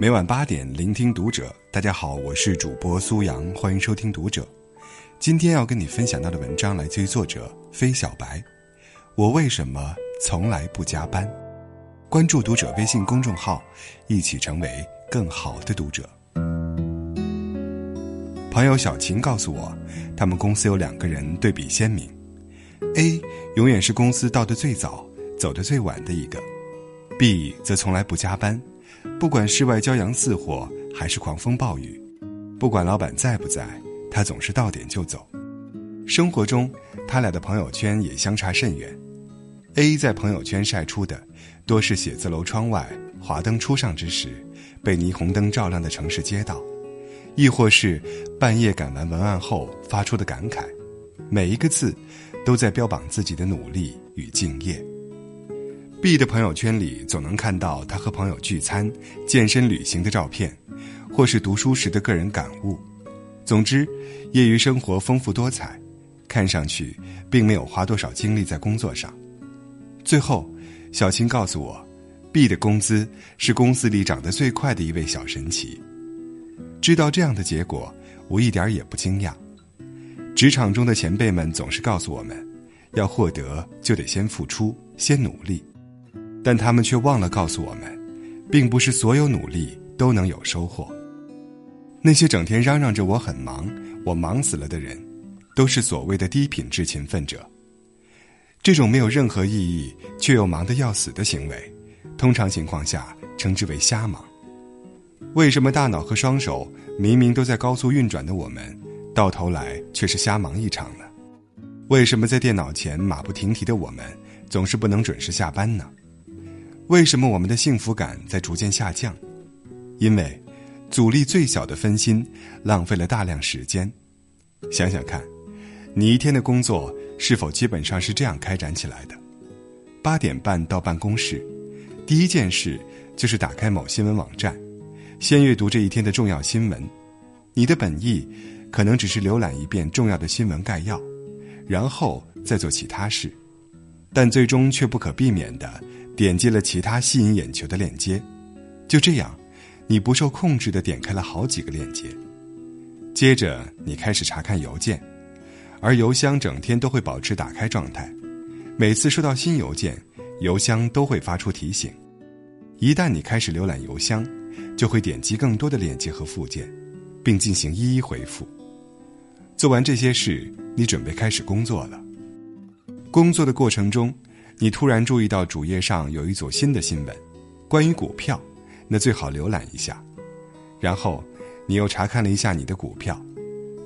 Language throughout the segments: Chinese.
每晚八点，聆听读者。大家好，我是主播苏阳，欢迎收听读者。今天要跟你分享到的文章来自于作者飞小白。我为什么从来不加班？关注读者微信公众号，一起成为更好的读者。朋友小琴告诉我，他们公司有两个人对比鲜明：A 永远是公司到的最早、走的最晚的一个；B 则从来不加班，不管室外骄阳似火还是狂风暴雨，不管老板在不在，他总是到点就走。生活中，他俩的朋友圈也相差甚远。A 在朋友圈晒出的，多是写字楼窗外华灯初上之时，被霓虹灯照亮的城市街道。亦或是半夜赶完文案后发出的感慨，每一个字都在标榜自己的努力与敬业。B 的朋友圈里总能看到他和朋友聚餐、健身、旅行的照片，或是读书时的个人感悟。总之，业余生活丰富多彩，看上去并没有花多少精力在工作上。最后，小青告诉我，B 的工资是公司里涨得最快的一位小神奇。知道这样的结果，我一点也不惊讶。职场中的前辈们总是告诉我们，要获得就得先付出，先努力。但他们却忘了告诉我们，并不是所有努力都能有收获。那些整天嚷嚷着我很忙，我忙死了的人，都是所谓的低品质勤奋者。这种没有任何意义却又忙得要死的行为，通常情况下称之为瞎忙。为什么大脑和双手明明都在高速运转的我们，到头来却是瞎忙一场呢？为什么在电脑前马不停蹄的我们，总是不能准时下班呢？为什么我们的幸福感在逐渐下降？因为阻力最小的分心，浪费了大量时间。想想看，你一天的工作是否基本上是这样开展起来的？八点半到办公室，第一件事就是打开某新闻网站。先阅读这一天的重要新闻，你的本意可能只是浏览一遍重要的新闻概要，然后再做其他事，但最终却不可避免的点击了其他吸引眼球的链接。就这样，你不受控制的点开了好几个链接。接着，你开始查看邮件，而邮箱整天都会保持打开状态，每次收到新邮件，邮箱都会发出提醒。一旦你开始浏览邮箱，就会点击更多的链接和附件，并进行一一回复。做完这些事，你准备开始工作了。工作的过程中，你突然注意到主页上有一组新的新闻，关于股票，那最好浏览一下。然后，你又查看了一下你的股票，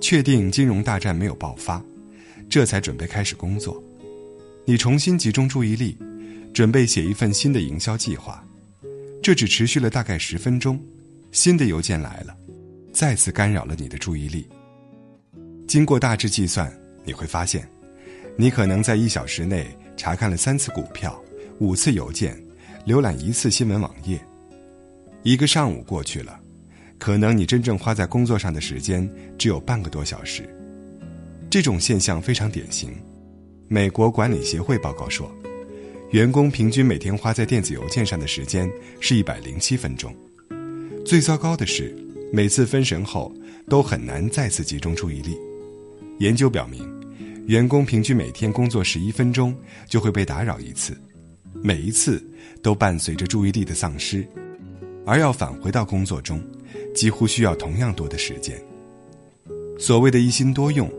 确定金融大战没有爆发，这才准备开始工作。你重新集中注意力，准备写一份新的营销计划。这只持续了大概十分钟，新的邮件来了，再次干扰了你的注意力。经过大致计算，你会发现，你可能在一小时内查看了三次股票、五次邮件、浏览一次新闻网页。一个上午过去了，可能你真正花在工作上的时间只有半个多小时。这种现象非常典型。美国管理协会报告说。员工平均每天花在电子邮件上的时间是一百零七分钟。最糟糕的是，每次分神后都很难再次集中注意力。研究表明，员工平均每天工作十一分钟就会被打扰一次，每一次都伴随着注意力的丧失，而要返回到工作中，几乎需要同样多的时间。所谓的一心多用，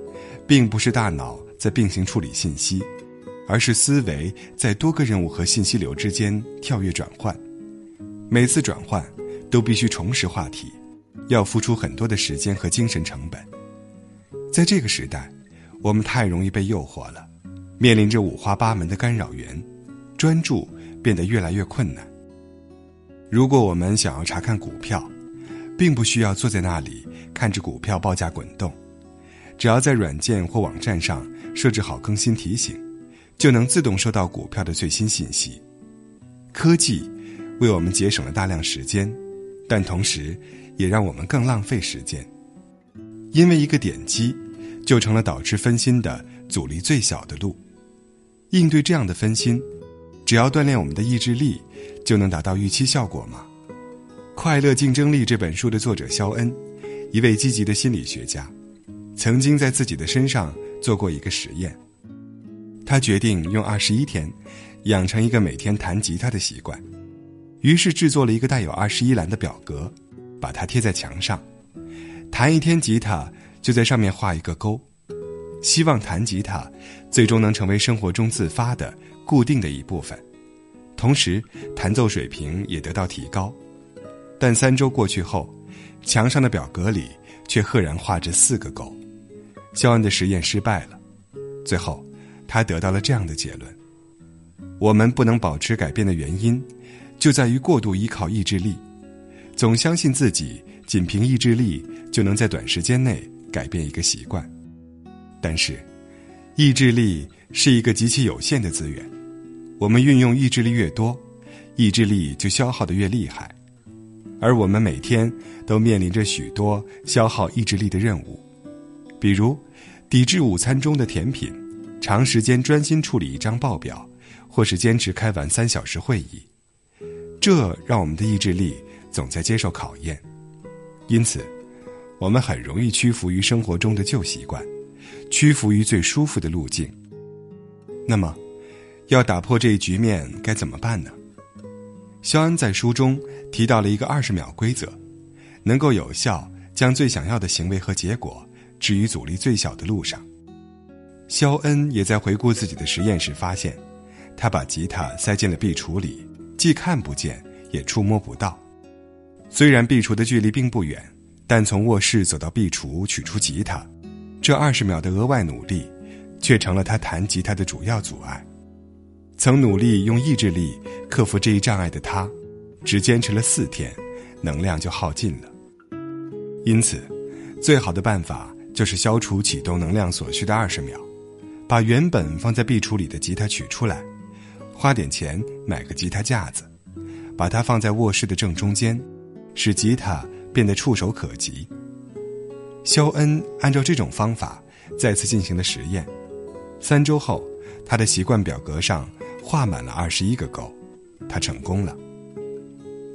并不是大脑在并行处理信息。而是思维在多个任务和信息流之间跳跃转换，每次转换都必须重拾话题，要付出很多的时间和精神成本。在这个时代，我们太容易被诱惑了，面临着五花八门的干扰源，专注变得越来越困难。如果我们想要查看股票，并不需要坐在那里看着股票报价滚动，只要在软件或网站上设置好更新提醒。就能自动收到股票的最新信息。科技为我们节省了大量时间，但同时也让我们更浪费时间。因为一个点击，就成了导致分心的阻力最小的路。应对这样的分心，只要锻炼我们的意志力，就能达到预期效果吗？快乐竞争力》这本书的作者肖恩，一位积极的心理学家，曾经在自己的身上做过一个实验。他决定用二十一天，养成一个每天弹吉他的习惯，于是制作了一个带有二十一栏的表格，把它贴在墙上，弹一天吉他就在上面画一个勾，希望弹吉他最终能成为生活中自发的固定的一部分，同时弹奏水平也得到提高。但三周过去后，墙上的表格里却赫然画着四个勾，肖恩的实验失败了，最后。他得到了这样的结论：我们不能保持改变的原因，就在于过度依靠意志力，总相信自己仅凭意志力就能在短时间内改变一个习惯。但是，意志力是一个极其有限的资源，我们运用意志力越多，意志力就消耗的越厉害。而我们每天都面临着许多消耗意志力的任务，比如抵制午餐中的甜品。长时间专心处理一张报表，或是坚持开完三小时会议，这让我们的意志力总在接受考验。因此，我们很容易屈服于生活中的旧习惯，屈服于最舒服的路径。那么，要打破这一局面该怎么办呢？肖恩在书中提到了一个二十秒规则，能够有效将最想要的行为和结果置于阻力最小的路上。肖恩也在回顾自己的实验时发现，他把吉他塞进了壁橱里，既看不见，也触摸不到。虽然壁橱的距离并不远，但从卧室走到壁橱取出吉他，这二十秒的额外努力，却成了他弹吉他的主要阻碍。曾努力用意志力克服这一障碍的他，只坚持了四天，能量就耗尽了。因此，最好的办法就是消除启动能量所需的二十秒。把原本放在壁橱里的吉他取出来，花点钱买个吉他架子，把它放在卧室的正中间，使吉他变得触手可及。肖恩按照这种方法再次进行了实验，三周后，他的习惯表格上画满了二十一个勾，他成功了。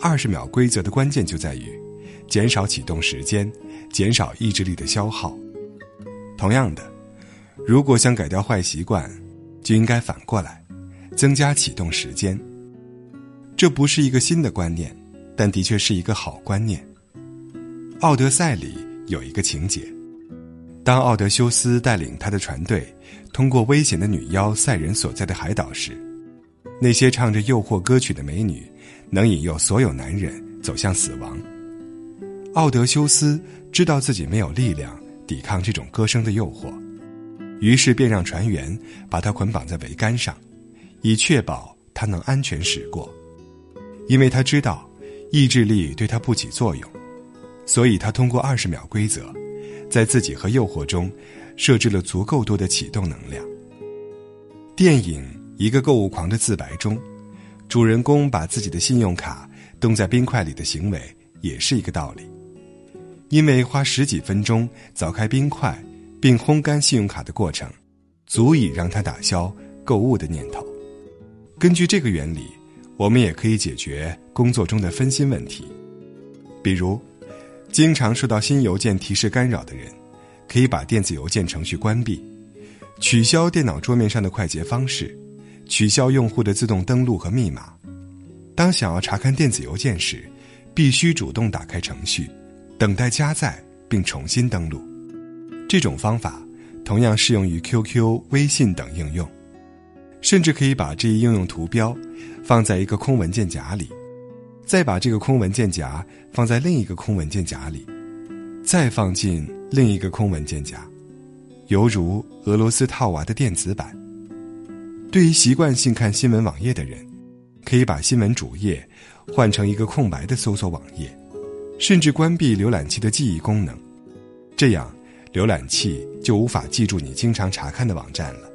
二十秒规则的关键就在于减少启动时间，减少意志力的消耗。同样的。如果想改掉坏习惯，就应该反过来，增加启动时间。这不是一个新的观念，但的确是一个好观念。《奥德赛》里有一个情节：当奥德修斯带领他的船队通过危险的女妖赛人所在的海岛时，那些唱着诱惑歌曲的美女能引诱所有男人走向死亡。奥德修斯知道自己没有力量抵抗这种歌声的诱惑。于是便让船员把他捆绑在桅杆上，以确保他能安全驶过。因为他知道意志力对他不起作用，所以他通过二十秒规则，在自己和诱惑中设置了足够多的启动能量。电影《一个购物狂的自白》中，主人公把自己的信用卡冻在冰块里的行为也是一个道理，因为花十几分钟凿开冰块。并烘干信用卡的过程，足以让他打消购物的念头。根据这个原理，我们也可以解决工作中的分心问题。比如，经常受到新邮件提示干扰的人，可以把电子邮件程序关闭，取消电脑桌面上的快捷方式，取消用户的自动登录和密码。当想要查看电子邮件时，必须主动打开程序，等待加载并重新登录。这种方法同样适用于 QQ、微信等应用，甚至可以把这一应用图标放在一个空文件夹里，再把这个空文件夹放在另一个空文件夹里，再放进另一个空文件夹，犹如俄罗斯套娃的电子版。对于习惯性看新闻网页的人，可以把新闻主页换成一个空白的搜索网页，甚至关闭浏览器的记忆功能，这样。浏览器就无法记住你经常查看的网站了。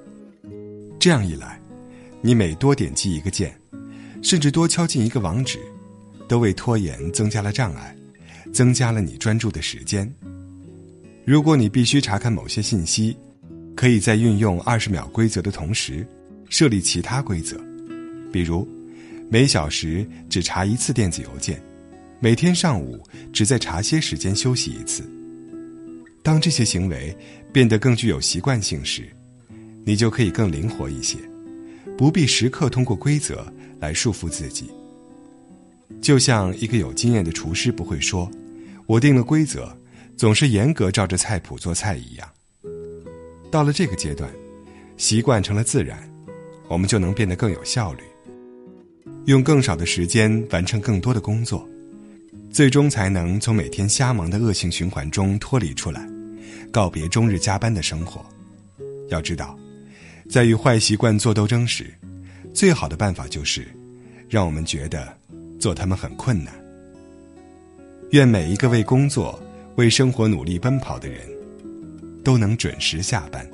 这样一来，你每多点击一个键，甚至多敲进一个网址，都为拖延增加了障碍，增加了你专注的时间。如果你必须查看某些信息，可以在运用二十秒规则的同时，设立其他规则，比如每小时只查一次电子邮件，每天上午只在茶歇时间休息一次。当这些行为变得更具有习惯性时，你就可以更灵活一些，不必时刻通过规则来束缚自己。就像一个有经验的厨师不会说：“我定了规则，总是严格照着菜谱做菜一样。”到了这个阶段，习惯成了自然，我们就能变得更有效率，用更少的时间完成更多的工作，最终才能从每天瞎忙的恶性循环中脱离出来，告别终日加班的生活。要知道，在与坏习惯做斗争时，最好的办法就是，让我们觉得做他们很困难。愿每一个为工作、为生活努力奔跑的人。都能准时下班。